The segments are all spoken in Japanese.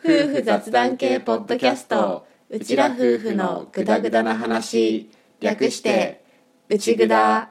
夫婦雑談系ポッドキャスト。うちら夫婦のぐだぐだな話。略してうちぐだ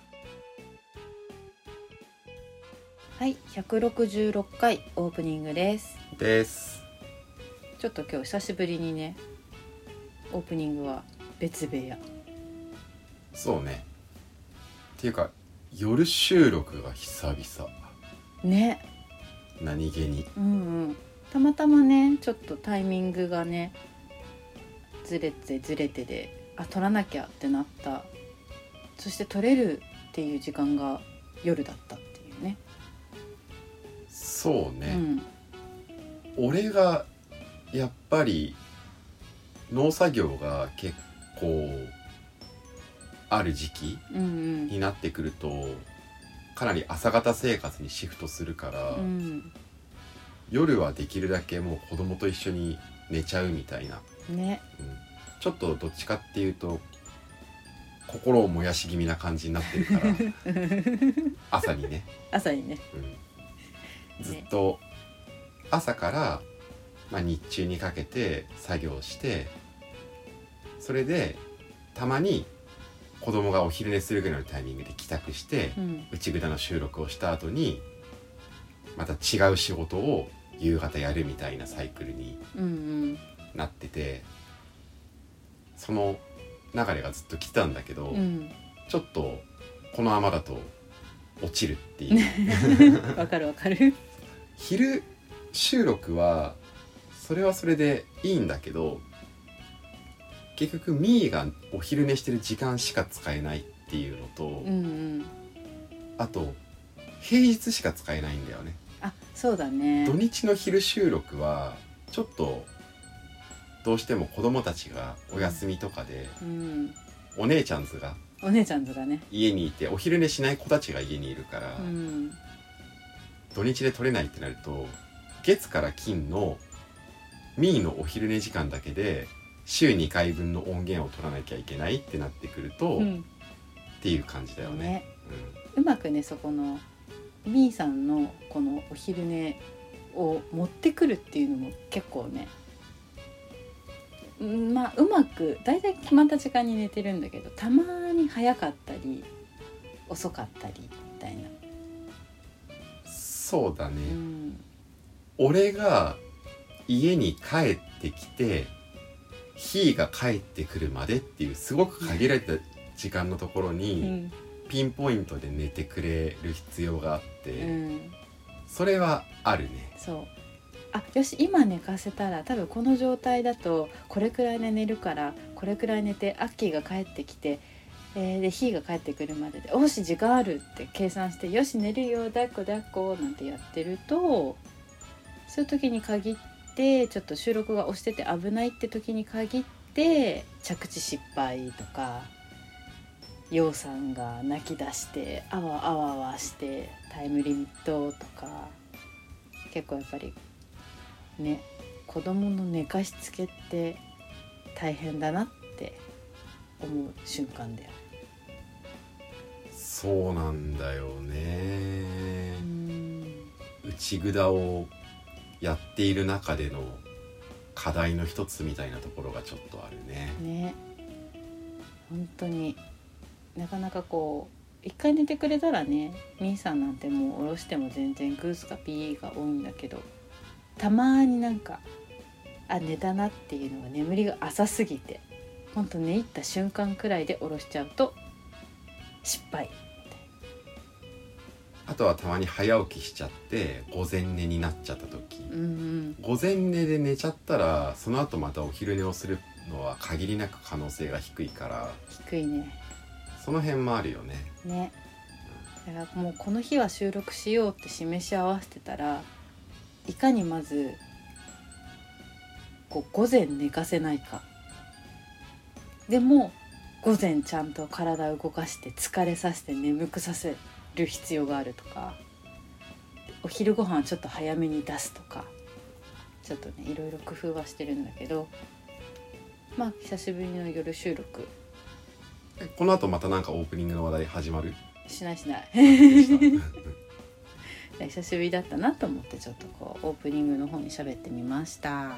はい166回オープニングです。です。ちょっと今日久しぶりにねオープニングは別部屋。そうね。っていうか夜収録が久々。ね。何気に。うんうん。たまたまねちょっとタイミングがねずれてずれてであ撮らなきゃってなった。そして撮れるっていう時間が夜だったそうね、うん。俺がやっぱり農作業が結構ある時期うんになってくるとかなり朝方生活にシフトするから、うんうん。夜はできるだけもう子供と一緒に寝ちゃうみたいな、ね。うん。ちょっとどっちかっていうと心を燃やし気味な感じになってるから 朝にね、朝にね。うん、ずっと朝から、まあ、日中にかけて作業してそれでたまに子供がお昼寝するぐらいのタイミングで帰宅してうん。内ぐだの収録をした後にまた違う仕事を夕方やるみたいなサイクルにうんうん。なっててその流れがずっと来てたんだけど、うん。ちょっとこのままだと落ちるっていう。わかるわかる。昼収録はそれはそれでいいんだけど結局ミーがお昼寝してる時間しか使えないっていうのと、うんうん。あと平日しか使えないんだよね。あそうだね。土日の昼収録はちょっとどうしても子供たちがお休みとかで、うん。お姉ちゃんズがお姉ちゃんとかね。家にいてお昼寝しない子たちが家にいるから、うん。土日で撮れないってなると月から金のミーのお昼寝時間だけで週2回分の音源を取らなきゃいけないってなってくると、っうん。ていう感じだよね。ね。うまくねそこのみーさんのこのお昼寝を持ってくるっていうのも結構ねうんまあうまく大体決まった時間に寝てるんだけどたまに早かったり遅かったりみたいな、うんそうだね、うん、俺が家に帰ってきてひーが帰ってくるまでっていうすごく限られた時間のところうにん。ピンポイントで寝てくれる必要があって、うん、それはあるね。そうあよし今寝かせたら多分この状態だとこれくらいで寝るからこれくらい寝てアッキーが帰ってきて、えーでヒーが帰ってくるまでで「おし時間ある」って計算して「よし寝るよ抱っこ抱っこ」なんてやってるとそういう時に限ってちょっと収録が押してて危ないって時に限って着地失敗とか。ようさんが泣き出してあわあわあわしてタイムリミットとか結構やっぱりね子供の寝かしつけって大変だなって思う瞬間だよね。そうなんだよね。うん内ぐだをやっている中での課題の一つみたいなところがちょっとあるね。ね本当になかなかこう一回寝てくれたらねみーさんなんてもう下ろしても全然グースかピーが多いんだけどたまになんかあ寝たなっていうのが眠りが浅すぎてほんと寝入った瞬間くらいで下ろしちゃうと失敗。あとはたまに早起きしちゃって午前寝になっちゃった時、うんうん。午前寝で寝ちゃったらその後またお昼寝をするのは限りなく可能性が低いから。低いね。その辺もあるよね。ね。だからもうこの日は収録しようって示し合わせてたらいかにまずこう午前寝かせないか。でも午前ちゃんと体を動かして疲れさせて眠くさせる必要があるとかお昼ご飯ちょっと早めに出すとかちょっとねいろいろ工夫はしてるんだけどまあ久しぶりの夜収録。えこの後またなんかオープニングの話題始まる？しないしない久しぶりだったなと思ってちょっとこうオープニングの方に喋ってみました。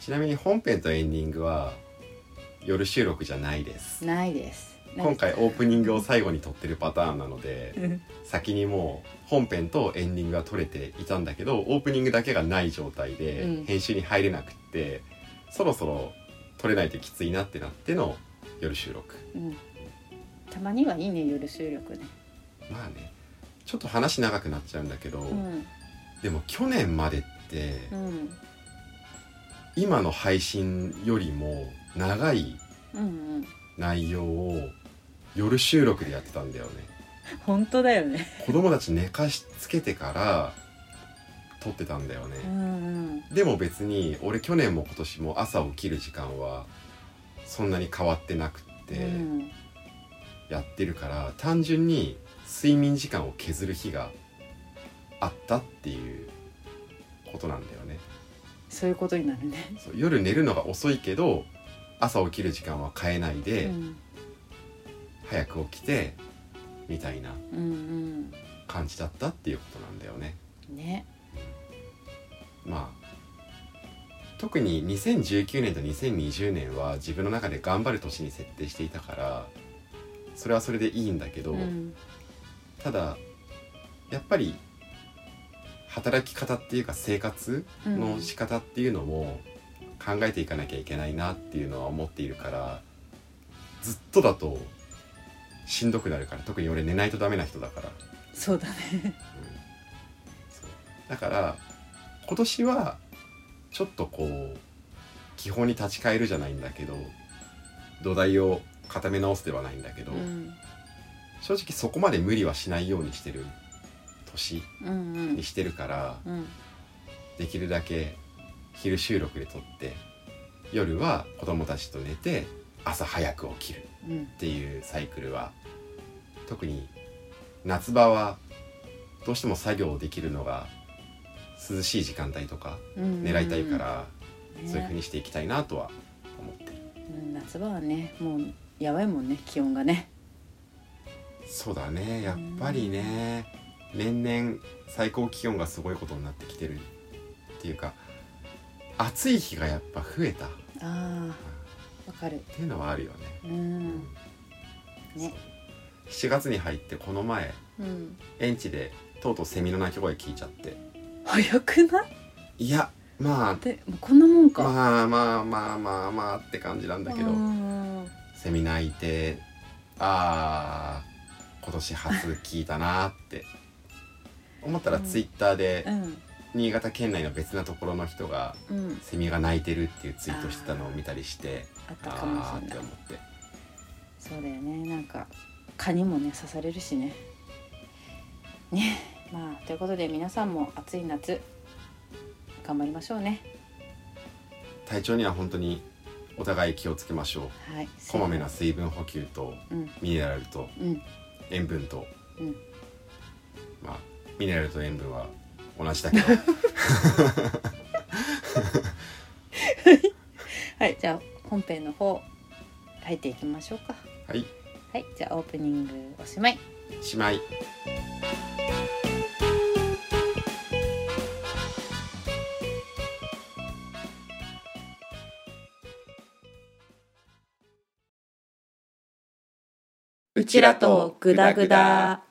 ちなみに本編とエンディングは夜収録じゃないです。ないです。今回オープニングを最後に撮ってるパターンなのでうん。先にもう本編とエンディングが撮れていたんだけどオープニングだけがない状態でうん。編集に入れなくって、そろそろ撮れないときついなってなっての夜収録。うん。たまにはいいね夜収録ね。まあねちょっと話長くなっちゃうんだけど、うん。でも去年までってうん。今の配信よりも長い内容を夜収録でやってたんだよね。本当だよね。子供たち寝かしつけてから撮ってたんだよね、うんうん。でも別に俺去年も今年も朝起きる時間はそんなに変わってなくってうん。やってるから単純に睡眠時間を削る日があったっていうことなんだよね。そういうことになるね。そう夜寝るのが遅いけど朝起きる時間は変えないで、うん。早く起きてみたいなうん感じだったっていうことなんだよね。うんね。まあ特に2019年と2020年は自分の中で頑張る年に設定していたからそれはそれでいいんだけど、うんただやっぱり働き方っていうか生活の仕方っていうのも考えていかなきゃいけないなっていうのは思っているからずっとだとしんどくなるから特に俺寝ないとダメな人だから、そうだね。うん。そう。だから今年はちょっとこう基本に立ち返るじゃないんだけど土台を固め直すではないんだけど、うん正直そこまで無理はしないようにしてる年うんうん。にしてるから、うん。できるだけ昼収録で撮って夜は子供たちと寝て朝早く起きるうん。っていうサイクルは特に夏場はどうしても作業できるのが涼しい時間帯とかうん狙いたいから、ね。そういう風にしていきたいなとは思ってる。うん夏場はねもうやばいもんね気温がねそうだね。やっぱりね。年々最高気温がすごいことになってきてるっていうか暑い日がやっぱ増えた。っあーわかる。ていうのはあるよね。うん。ね。7月に入ってこの前うん。園地でとうとうセミの鳴き声聞いちゃって。早くない？いやまあでこんなもんか。まあまあまあまあまあって感じなんだけど。うん。セミ鳴いてあー今年初聞いたなって。思ったらうん。ツイッターでうん。新潟県内の別なところの人がうん。セミが鳴いてるっていうツイートしてたのを見たりしてあったかもしあーっれないて思って。そうだよね。なんか蚊にもね刺されるしね。ね。まあということで皆さんも暑い夏頑張りましょうね。体調には本当にお互い気をつけましょう。はいこまめな水分補給とうん。ミネラルと。うん塩分と、うん。まあミネラルと塩分は同じだけど。はい。じゃあ本編の方入っていきましょうか。はい。はい。じゃあオープニングおしまい。しまいうちらとグダグダ。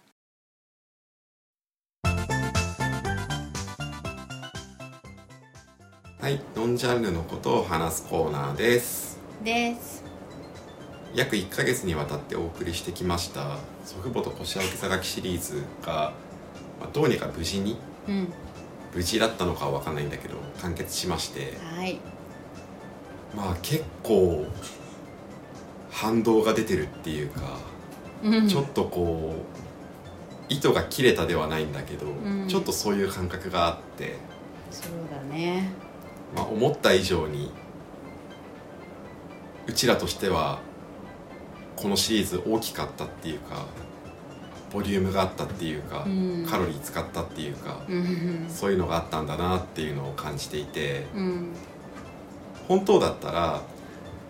はいノンジャンルのことを話すコーナーです。です。約1ヶ月にわたってお送りしてきました祖父母と腰青木さがきシリーズが、まあ、どうにか無事にうん。無事だったのかは分かんないんだけど完結しまして。はい。まあ結構反動が出てるっていうか、うんちょっとこう糸が切れたではないんだけど、ん。ちょっとそういう感覚があって、そうだね。まあ、思った以上にうちらとしてはこのシリーズ大きかったっていうかボリュームがあったっていうか、うん。カロリー使ったっていうか、うん。そういうのがあったんだなっていうのを感じていてうん。本当だったら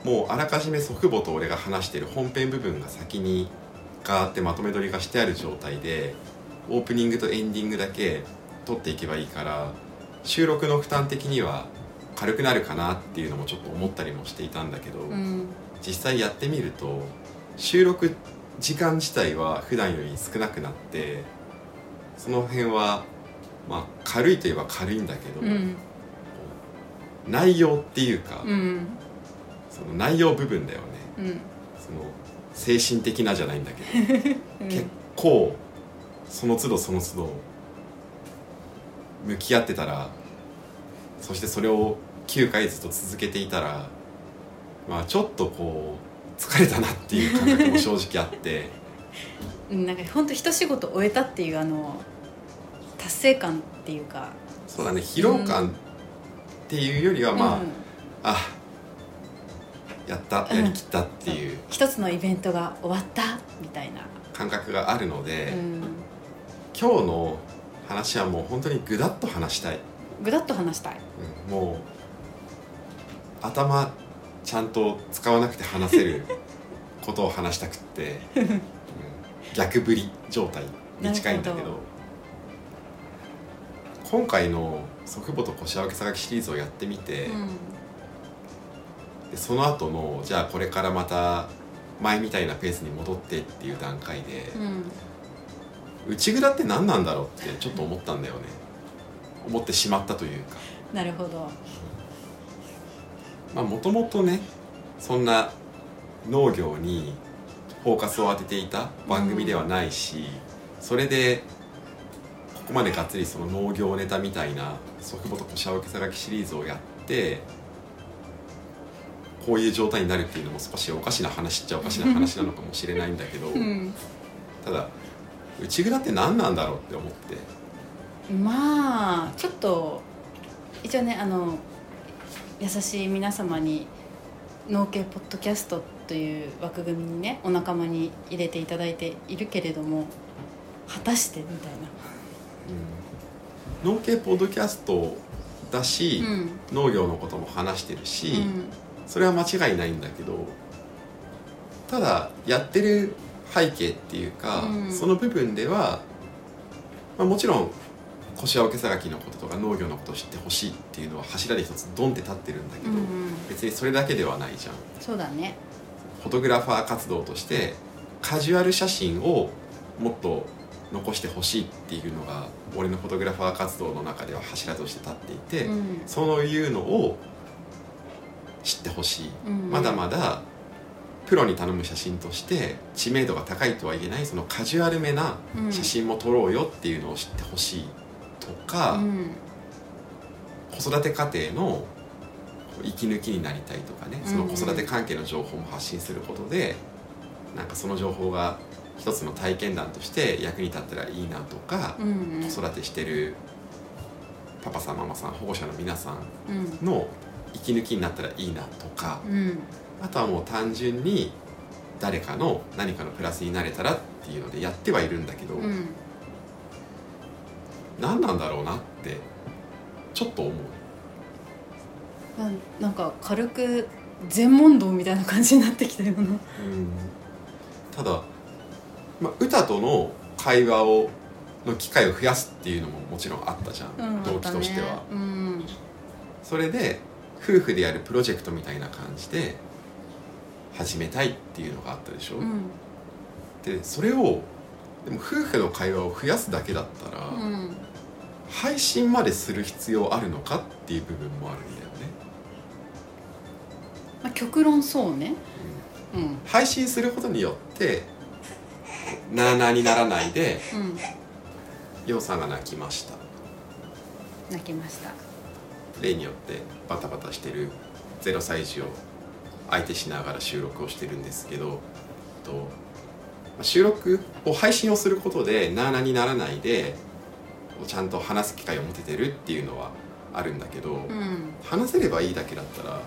もうあらかじめ祖父母と俺が話してる本編部分が先にガーってまとめ撮りがしてある状態でオープニングとエンディングだけ撮っていけばいいから収録の負担的には軽くなるかなっていうのもちょっと思ったりもしていたんだけど、うん。実際やってみると収録時間自体は普段より少なくなってその辺はまあ軽いといえば軽いんだけど、うん。内容っていうか、うん。その内容部分だよね。うん。その精神的なじゃないんだけど、うん。結構その都度その都度向き合ってたらそしてそれを9回ずっと続けていたらまあちょっとこう疲れたなっていう感覚も正直あって。うんなんか本当一仕事終えたっていうあの達成感っていうか。そうだね疲労感っていうよりはまあ、うん。あやったやりきったっていう。一つのイベントが終わったみたいな、感覚があるので、うん、今日の話はもう本当にぐだっと話したい、ぐだっと話したい。うん。もう頭ちゃんと使わなくて話せる ことを話したくって、うん。逆振り状態に近いんだけど。今回の祖父母と腰青木さがきシリーズをやってみて、でその後のじゃあこれからまた前みたいなペースに戻ってっていう段階でうん、うん内蔵って何なんだろうってちょっと思ったんだよね。思ってしまったというか。なるほど。まあもともとねそんな農業にフォーカスを当てていた番組ではないし、それでここまでがっつりその農業ネタみたいな祖父母と腰青木さがきシリーズをやってこういう状態になるっていうのも少しおかしな話っちゃおかしな話なのかもしれないんだけど、うん。ただ内蔵って何なんだろうって思って。まあちょっと一応ねあの優しい皆様に農系ポッドキャストという枠組みにねお仲間に入れていただいているけれども果たしてみたい農系ポッドキャストだし、なうん。農業のことも話してるし、うんそれは間違いないんだけどただやってる背景っていうか、うん。その部分では、まあ、もちろん腰青けさがきのこととか農業のことを知ってほしいっていうのは柱で一つドンって立ってるんだけど、うんうん。別にそれだけではないじゃん。そうだね。フォトグラファー活動としてカジュアル写真をもっと残してほしいっていうのが俺のフォトグラファー活動の中では柱として立っていて、うん。そういうのを知ってほしい、うん。まだまだプロに頼む写真として知名度が高いとは言えないそのカジュアルめなうん。写真も撮ろうよっていうのを知ってほしいとか、うん。子育て家庭の息抜きになりたいとかねその子育て関係の情報も発信することで、なんかその情報が一つの体験談として役に立ったらいいなとか、うん。子育てしてるパパさんママさん保護者の皆さんうん。の息抜きになったらいいなとかうん。あとはもう単純に誰かの何かのプラスになれたらっていうのでやってはいるんだけど、うん。何なんだろうなってちょっと思う。ななんか軽く全問答みたいな感じになってきたような。うん。ただ、まあ、歌との会話をの機会を増やすっていうのももちろんあったじゃん、うん動機としては、ねうん。それで夫婦でやるプロジェクトみたいな感じで始めたいっていうのがあったでしょ、うん。でそれをでも夫婦の会話を増やすだけだったら、うん。配信までする必要あるのかっていう部分もあるんだよね。まあ、極論そうね。うん。配信することによってなあなあにならないでうん。ようさんが泣きました。泣きました例によってバタバタしてる0歳児を相手しながら収録をしてるんですけどとまあ収録を配信をすることでなあなあにならないでちゃんと話す機会を持ててるっていうのはあるんだけど、うん。話せればいいだけだったら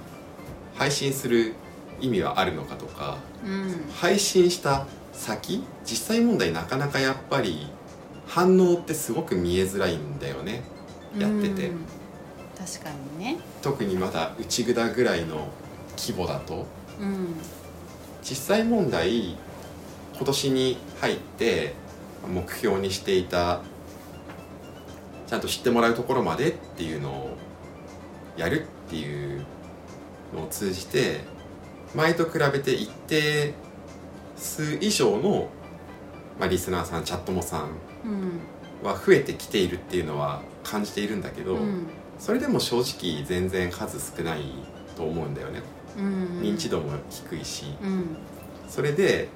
配信する意味はあるのかとかうん。配信した先実際問題なかなかやっぱり反応ってすごく見えづらいんだよね。やってて。うん確かにね。特にまだ内札ぐらいの規模だとうん実際問題今年に入って目標にしていたちゃんと知ってもらうところまでっていうのをやるっていうのを通じて前と比べて一定数以上の、まあ、リスナーさんチャットモさんうん。は増えてきているっていうのは感じているんだけど、うんそれでも正直全然数少ないと思うんだよね。うん認知度も低いし。うん。それで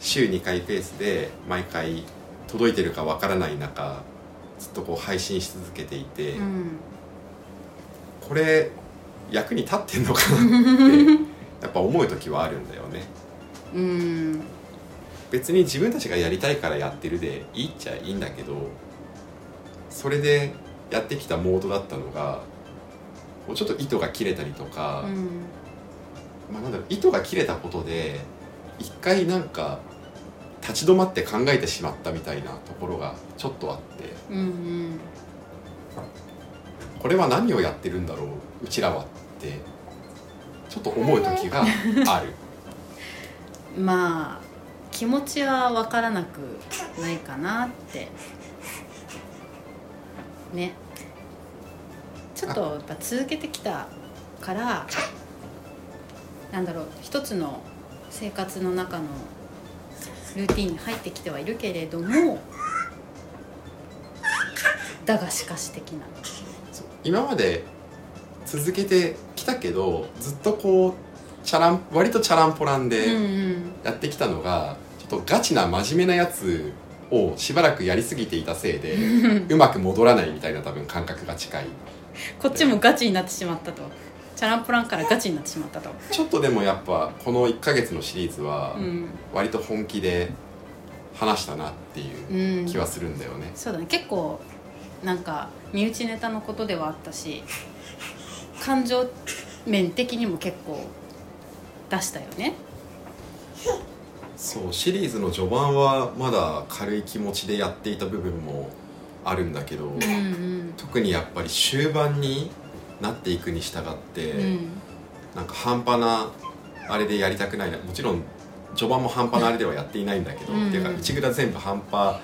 週2回ペースで毎回届いてるかわからない中ずっとこう配信し続けていて、うん。これ役に立ってんのかなって やっぱ思う時はあるんだよね。うん。別に自分たちがやりたいからやってるでいいっちゃいいんだけどそれでやってきたモードだったのがこうちょっと糸が切れたりとか、まあ、なんだろう糸が切れたことで一回なんか立ち止まって考えてしまったみたいなところがちょっとあってうんうんこれは何をやってるんだろううちらはってちょっと思う時がある。まあ気持ちは分からなくないかなって。ね。ちょっとやっぱ続けてきたからなんだろう一つの生活の中のルーティンに入ってきてはいるけれどもだがしかし的な。今まで続けてきたけどずっとこうチャラン割とチャランポランうんでうん。やってきたのが、ちょっとガチな真面目なやつをしばらくやりすぎていたせいで うまく戻らないみたいな多分感覚が近いこっちもガチになってしまったと。チャランポランからガチになってしまったと。ちょっとでもやっぱこの1ヶ月のシリーズはうん。割と本気で話したなっていううん。気はするんだよね、そうだね。結構なんか身内ネタのことではあったし感情面的にも結構出したよね。そうシリーズの序盤はまだ軽い気持ちでやっていた部分もあるんだけど、うんうん。特にやっぱり終盤になっていくに従って、うん。なんか半端なあれでやりたくないなもちろん序盤も半端なあれではやっていないんだけど、うん。っていうか内蔵全部半端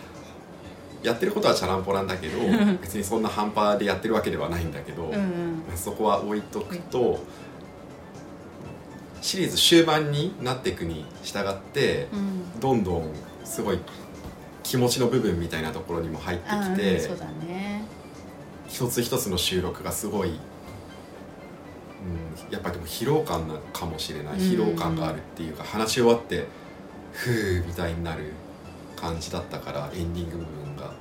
やってることはチャランポランだけど別にそんな半端でやってるわけではないんだけど、うんうん。そこは置いとくと、シリーズ終盤になっていくに従ってうん。どんどんすごい気持ちの部分みたいなところにも入ってあきて、うんそうだね。一つ一つの収録がすごい、うん、やっぱでも疲労感なのかもしれない。うん。疲労感があるっていうか話し終わってふうみたいになる感じだったからエンディング部分が。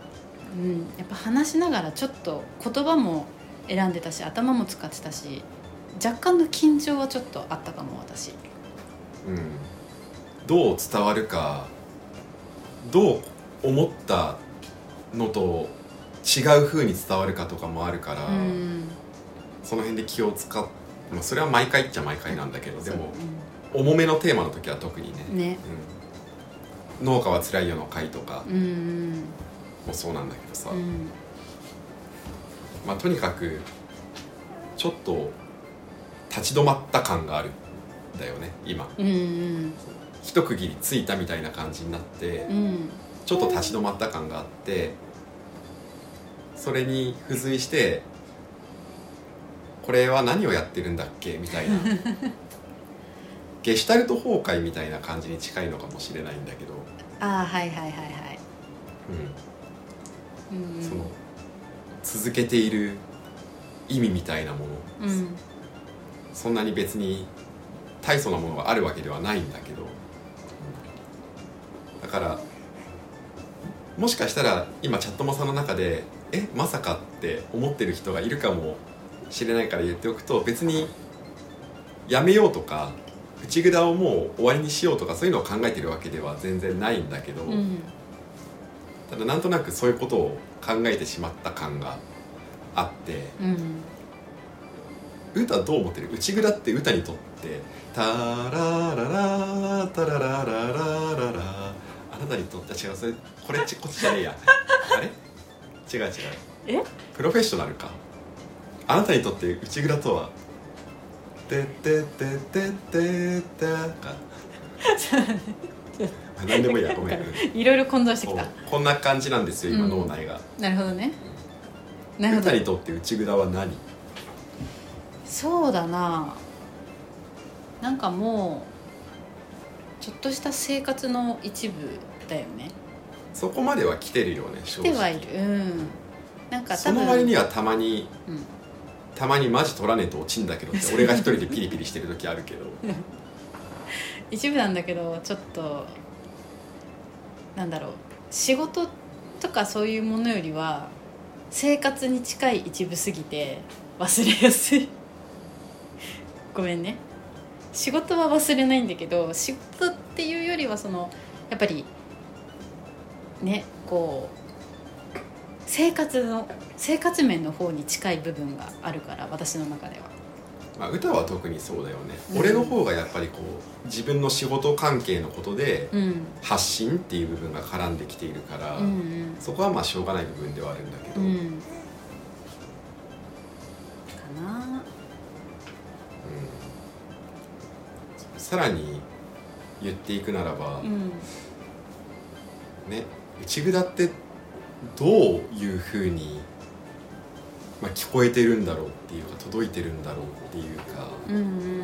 うんやっぱ話しながらちょっと言葉も選んでたし頭も使ってたし若干の緊張はちょっとあったかも私。うん、どう伝わるかどう思ったのと違う風に伝わるかとかもあるから、うん。その辺で気を使っまあそれは毎回っちゃ毎回なんだけどでそうも重めのテーマの時は特にね。うんね。うん、農家は辛いよの回とかうん。もそうなんだけどさ、うん。まあとにかくちょっと立ち止まった感があるんだよね今。うんうん。一区切りついたみたいな感じになって、うんちょっと立ち止まった感があってそれに付随してこれは何をやってるんだっけ？みたいな。ゲシュタルト崩壊みたいな感じに近いのかもしれないんだけど、ああはいはいはいはい。うん。うん。その続けている意味みたいなもの。うん。そんなに別に大層なものがあるわけではないんだけど。だからもしかしたら今チャットモさんの中でえまさかって思ってる人がいるかもしれないから言っておくと別にやめようとか内札をもう終わりにしようとかそういうのを考えてるわけでは全然ないんだけど、うん。ただなんとなくそういうことを考えてしまった感があってうん。歌どう思ってる？内蔵って歌にとって「タラララタララララララ」あなたにとって違うそれこれちこっちじゃねえや。あれ？違う違う。え？プロフェッショナルか。あなたにとって内蔵とは「てってってってってって」か。あ 何でもいいやごめん。いろいろ混同してきこたうこんな感じなんですよ今、うん。脳内が。なるほどね。なるほど。歌にとって内蔵は何？そうだな。なんかもうちょっとした生活の一部だよね。そこまでは来てるよね正直。来てはいる。うん。なんかそ多分。の割にはたまにうん。たまにマジ取らねえと落ちんだけどって 俺が一人でピリピリしてる時あるけど。一部なんだけどちょっとなんだろう。仕事とかそういうものよりは生活に近い一部すぎて忘れやすい。ごめんね。仕事は忘れないんだけど仕事っていうよりはそのやっぱりねこう生活の生活面の方に近い部分があるから私の中では。まあ歌は特にそうだよね、うん。俺の方がやっぱりこう自分の仕事関係のことでうん。発信っていう部分が絡んできているから、うんうん。そこはまあしょうがない部分ではあるんだけど、うん。うん。かなさらに言っていくならば、うん。ね内蔵ってどういうふうに、まあ、聞こえてるんだろうっていうか届いてるんだろうっていうかうんうん。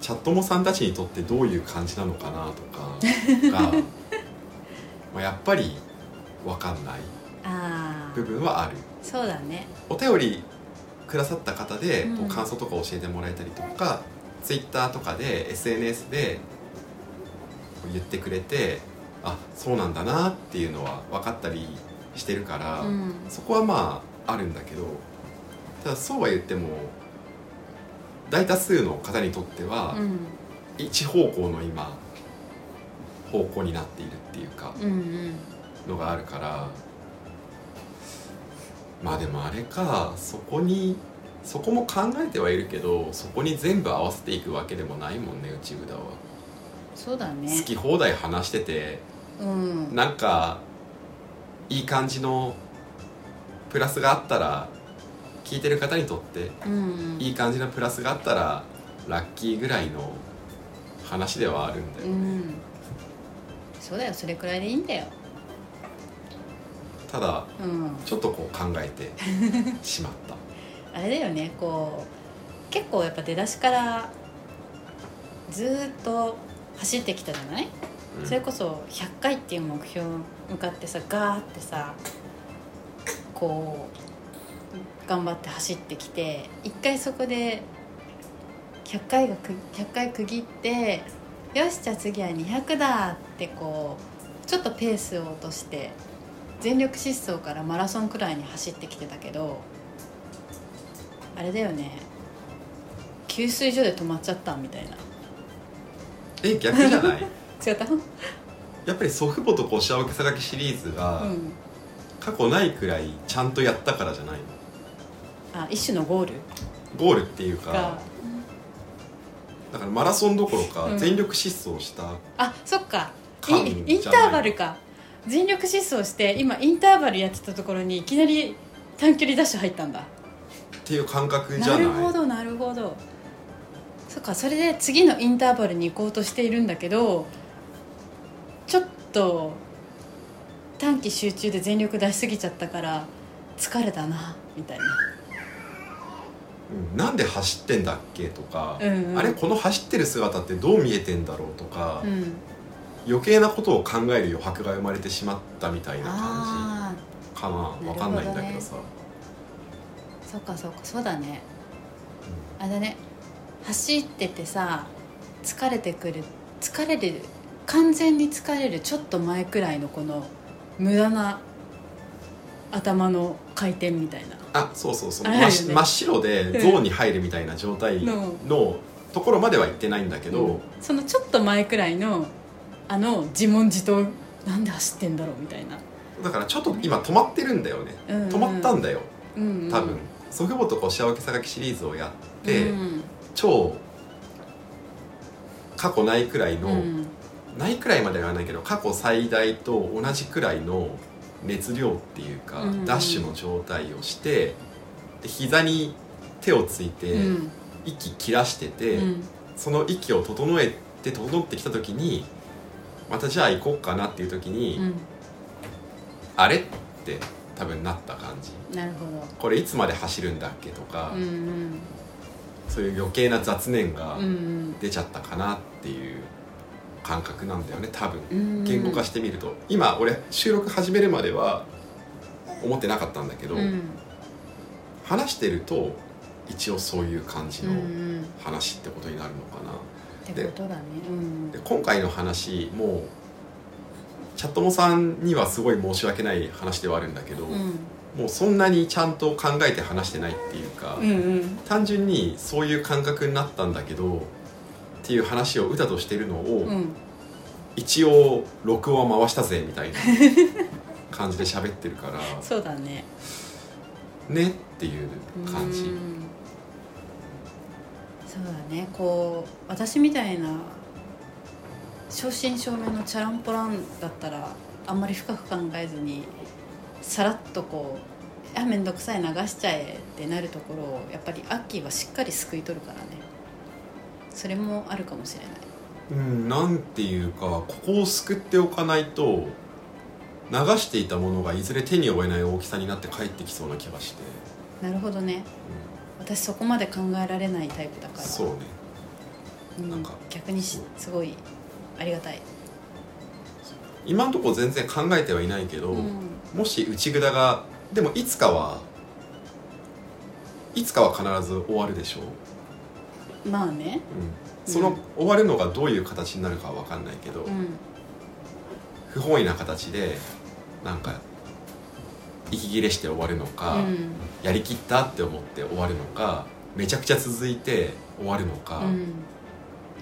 チャットモさんたちにとってどういう感じなのかなとかが まあやっぱり分かんない部分はある。そうだね。お便りくださった方で、感想とか教えてもらえたりとかツイッターとかで SNS で言ってくれてあそうなんだなっていうのは分かったりしてるから、うん。そこはまああるんだけどただそうは言っても大多数の方にとっては、うん。一方向の今方向になっているっていうかうんうん。のがあるからまあでもあれかそこにそこも考えてはいるけどそこに全部合わせていくわけでもないもんね内札は、そうだね。好き放題話しててうん。なんかいい感じのプラスがあったら聞いてる方にとってうん。いい感じのプラスがあったらラッキーぐらいの話ではあるんだよ、うん。そうだよそれくらいでいいんだよ。ただうん。ちょっとこう考えて しまった。あれだよねこう結構やっぱ出だしからずーっと走ってきたじゃない、うん。それこそ100回っていう目標に向かってさガーってさこう頑張って走ってきて一回そこで100回がく100回区切ってよしじゃあ次は200だってこうちょっとペースを落として全力疾走からマラソンくらいに走ってきてたけどあれだよね給水所で止まっちゃったみたいな。え逆じゃない？違った？やっぱり祖父母とこう幸せさがきシリーズうがん。過去ないくらいちゃんとやったからじゃないの。あ一種のゴール？ゴールっていうかが。だからマラソンどころかうん。全力疾走した、あそっか。感イじゃないインターバルか。全力疾走して今インターバルやってたところにいきなり短距離ダッシュ入ったんだ。っていう感覚じゃなないるほどなるほど。そっかそれで次のインターバルに行こうとしているんだけどと短期集中で全力出しすぎちゃったから疲れたなみたいな。うんなんで走ってんだっけとか、うんうん。あれこの走ってる姿ってどう見えてんだろうとか、うん。余計なことを考える余白が生まれてしまったみたいな感あじかな。なねわかんないんだけどさ。あそっかそっか。そうだね。あれだね走っててさ疲れてくる疲れる完全に疲れるちょっと前くらいのこの無駄な頭の回転みたいな。あそうそうそう、ね。真っ白でゾーンに入るみたいな状態の。のところまでは行ってないんだけど、そのちょっと前くらいのあの自問自答なんで走ってんだろうみたいな、だからちょっと今止まってるんだよね、うんうん。止まったんだよ。うんうん、多分、祖父母とこう幸せさがきシリーズをやって、うん。超過去ないくらいの、うんないくらいまでは言わないけど過去最大と同じくらいの熱量っていうか、うん。ダッシュの状態をしてで膝に手をついて、うん。息切らしてて、うん。その息を整えて整ってきた時にまたじゃあ行こうかなっていう時に、うん。あれって多分なった感じ。なるほど。これいつまで走るんだっけとか、うんうん。そういう余計な雑念が出ちゃったかなっていう感覚なんだよね多分。うん。言語化してみると。今俺収録始めるまでは思ってなかったんだけど、うん。話してると一応そういう感じのうんうん。話ってことになるのかな、ってことだね。うん。で今回の話もうチャットモさんにはすごい申し訳ない話ではあるんだけど、うん。もうそんなにちゃんと考えて話してないっていうか、うんうん。単純にそういう感覚になったんだけどっていう話を歌としてるのを、うん。一応録音は回したぜみたいな 感じで喋ってるからそうだね。ねっていう感じ。うん。そうだね。こう私みたいな正真正銘のチャランポランだったらあんまり深く考えずにさらっとこう「あ面倒くさい流しちゃえ」ってなるところをやっぱりアッキーはしっかりすくい取るからねそれもあるかもしれない。うんなんていうかここを救っておかないと流していたものがいずれ手に負えない大きさになって帰ってきそうな気がして、なるほどね。私そこまで考えられないタイプだから。そうね。うんなんか逆にしすごいありがたい、今のところ全然考えてはいないけど、うん。もし内札がでもいつかはいつかは必ず終わるでしょう、まあね。うん、その終わるのがどういう形になるかは分かんないけど、うん。不本意な形でなんか息切れして終わるのか、うん。やりきったって思って終わるのかめちゃくちゃ続いて終わるのか、うん。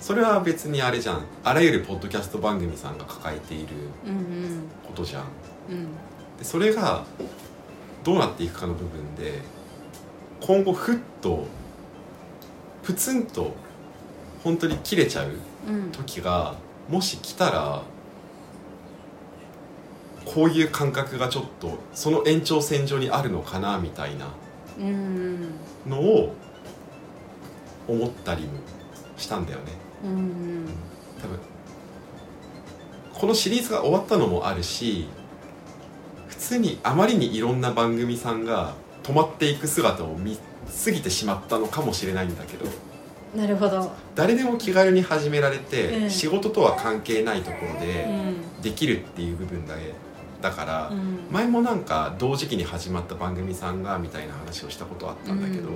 それは別にあれじゃん。あらゆるポッドキャスト番組さんが抱えているうん。ことじゃん。うん。でそれがどうなっていくかの部分で今後ふっとプツンと本当に切れちゃううん。時がもし来たらこういう感覚がちょっとその延長線上にあるのかなみたいなうんのを思ったりもしたんだよね。うん。多分このシリーズが終わったのもあるし普通にあまりにいろんな番組さんが止まっていく姿を見過ぎてしまったのかもしれないんだけどなるほど。誰でも気軽に始められて、うん。仕事とは関係ないところうでん。できるっていう部分だけだから、うん。前もなんか同時期に始まった番組さんがみたいな話をしたことあったんだけど、うん。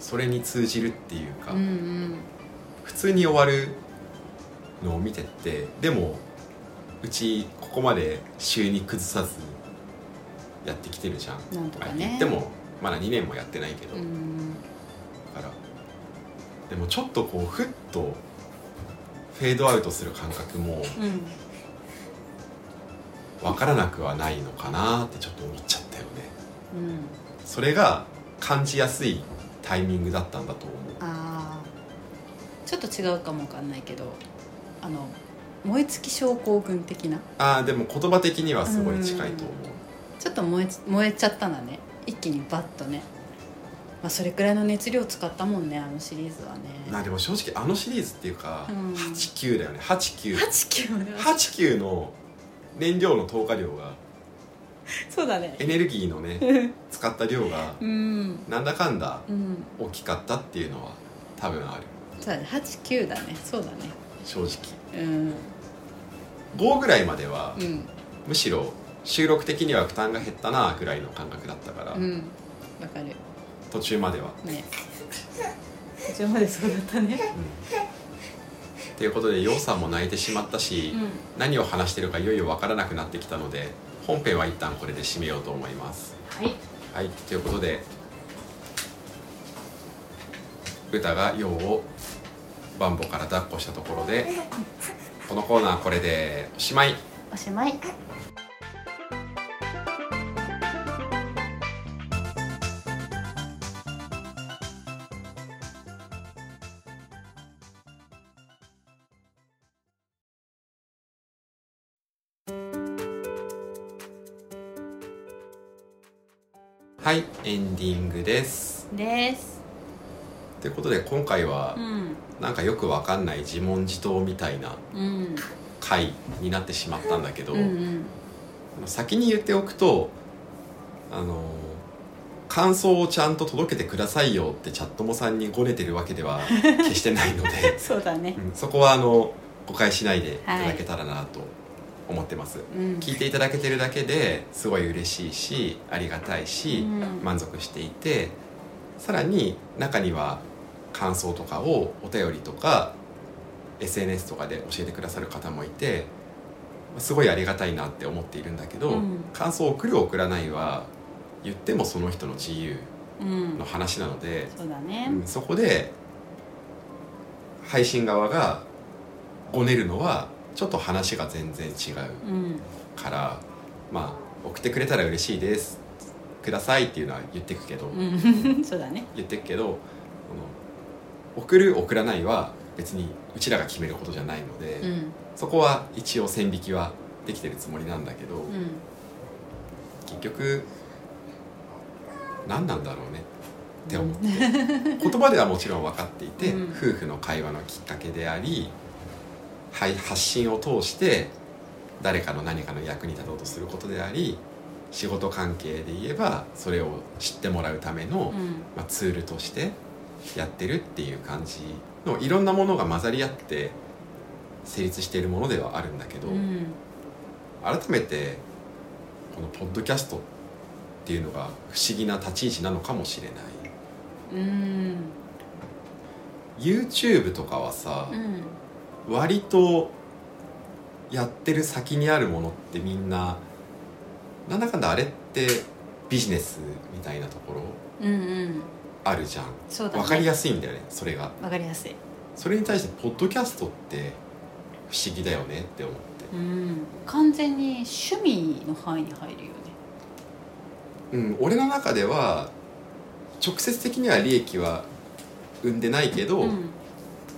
それに通じるっていうか、うんうん。普通に終わるのを見てってでもうちここまで週に崩さずやってきてるじゃん。なんとかあね言ってもまだ2年もやってないけど、うん。だからでもちょっとこうふっとフェードアウトする感覚もうん。分からなくはないのかなってちょっと思っちゃったよね。うん。それが感じやすいタイミングだったんだと思う。ああちょっと違うかもわかんないけどあの燃え尽き症候群的な？ああでも言葉的にはすごい近いと思う。ちょっと燃え燃えちゃったんだね一気にバッとね。まあそれくらいの熱量使ったもんねあのシリーズはね。まあでも正直あのシリーズっていうか、うん。89だよね。89 89で89の燃料の投下量がそうだね。エネルギーのね 使った量がうん。なんだかんだうん。大きかったっていうのは多分ある。そうだね。89だね。そうだね。正直。うん。5ぐらいまではうん。むしろ収録的には負担が減ったなぐらいの感覚だったから、うんわかる。途中までは、ね。途中までそうだったね。ということでようさんも泣いてしまったし、うん。何を話してるかいよいよ分からなくなってきたので本編は一旦これで締めようと思います。はい。はい。ということで歌が陽をバンボから抱っこしたところでこのコーナーこれでおしまい。おしまいはいエンディングです。です。ということで今回はうん。なんかよくわかんない自問自答みたいなうん。回になってしまったんだけど、うんうん。先に言っておくとあの感想をちゃんと届けてくださいよってチャットモさんにごねてるわけでは 決してないので、そうだね。うんそこはあの誤解しないでいただけたらなと思ってます、うん。聞いていただけてるだけですごい嬉しいしありがたいし、うん。満足していてさらに中には感想とかをお便りとか SNS とかで教えてくださる方もいてすごいありがたいなって思っているんだけど、うん。感想を送る送らないは言ってもその人の自由うん。の話なので、そうだね。うんそこで配信側がごねるのはちょっと話が全然違ううん。からまあ送ってくれたら嬉しいですくださいっていうのは言ってくけど、うん。そうだね。言ってくけど送る送らないは別にうちらが決めることじゃないので、うん。そこは一応線引きはできてるつもりなんだけど、うん。結局何なんだろうねって思って、言葉ではもちろん分かっていて、うん。夫婦の会話のきっかけでありはい発信を通して誰かの何かの役に立とうとすることであり仕事関係で言えばそれを知ってもらうための、うん。まあ、ツールとしてやってるっていう感じのいろんなものが混ざり合って成立しているものではあるんだけど、うん。改めてこのポッドキャストっていうのが不思議な立ち位置なのかもしれない。うん。YouTube とかはさう、ん割とやってる先にあるものってみんななんだかんだあれってビジネスみたいなところうんうん。あるじゃん。そうだね。分かりやすいんだよねそれが。わかりやすい。それに対してポッドキャストって不思議だよねって思って。うん。完全に趣味の範囲に入るよね。うん。俺の中では直接的には利益は生んでないけど、うん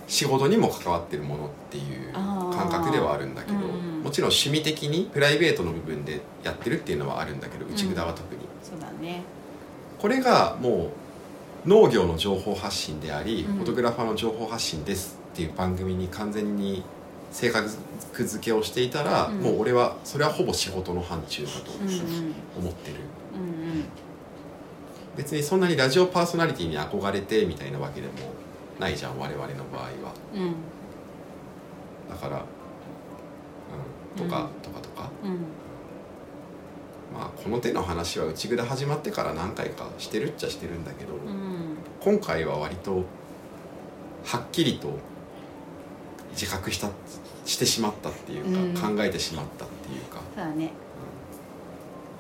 仕事にも関わってるものっていう感覚ではあるんだけど、うんもちろん趣味的にプライベートの部分でやってるっていうのはあるんだけど内札は特に、そうだね。これがもう農業の情報発信であり、うん。フォトグラファーの情報発信ですっていう番組に完全に性格付けをしていたら、うん。もう俺はそれはほぼ仕事の範疇だとうんうん。思ってる、うん。別にそんなにラジオパーソナリティに憧れてみたいなわけでもないじゃん我々の場合は。うんうんだから、うん、とか、とかとか。うん。まあこの手の話は内蔵始まってから何回かしてるっちゃしてるんだけど、うん。今回は割とはっきりと自覚したしてしまったっていうか、うん。考えてしまったっていうか、そうだね。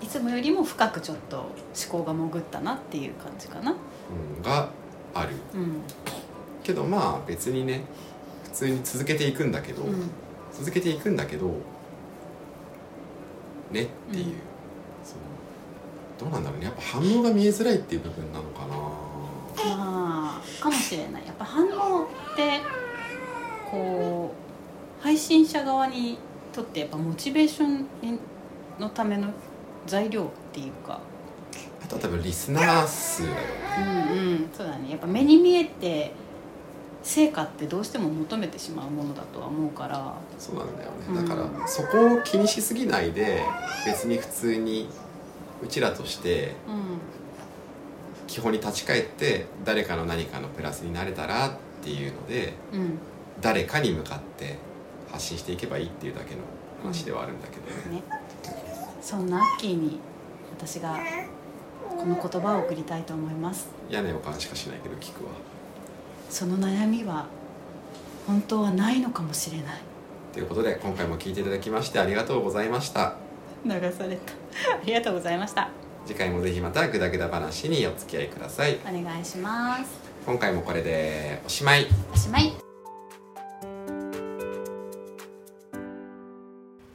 いつもよりも深くちょっと思考が潜ったなっていう感じかな。うん、がある。うんけどまあ別にね普通に続けていくんだけど、うん。続けていくんだけどねっていう、うん。そのどうなんだろうね。やっぱ反応が見えづらいっていう部分なのかな。まあかもしれない。やっぱ反応ってこう配信者側にとってやっぱモチベーションのための材料っていうか。あとは多分リスナー数。だようんうん。そうだね。やっぱ目に見えて成果ってどうしても求めてしまうものだとは思うから。そうなんだようん。ねだからそこを気にしすぎないで別に普通にうちらとしてうん。基本に立ち返って誰かの何かのプラスになれたらっていうのでうん。誰かに向かって発信していけばいいっていうだけの話ではあるんだけどね、ね。そんなアッキーに私がこの言葉を送りたいと思います。嫌な予感しかしないけど聞くわその悩みは本当はないのかもしれない。ということで今回も聞いていただきましてありがとうございました。流された。ありがとうございました。次回もぜひまたグダグダ話にお付き合いください。お願いします。今回もこれでおしまい。おしまい。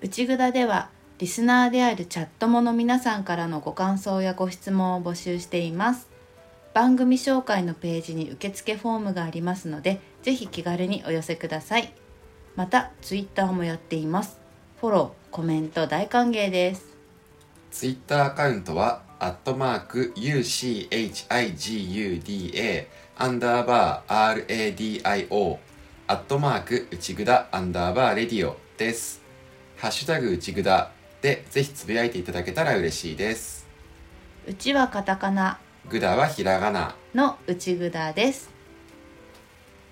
内ぐだではリスナーであるチャットモの皆さんからのご感想やご質問を募集しています番組紹介のページに受付フォームがありますのでぜひ気軽にお寄せください。またツイッターもやっています。フォローコメント大歓迎です。ツイッターアカウントはアットマーク UCHIGUDA アンダーバー RADIO アットマーク内ぐだアンダーバーレディオです。ハッシュタグ内ぐだでぜひつぶやいていただけたら嬉しいです。うちはカタカナぐだはひらがな。の内ぐだです。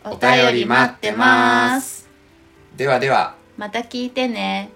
お便り待ってます。ではでは。また聞いてね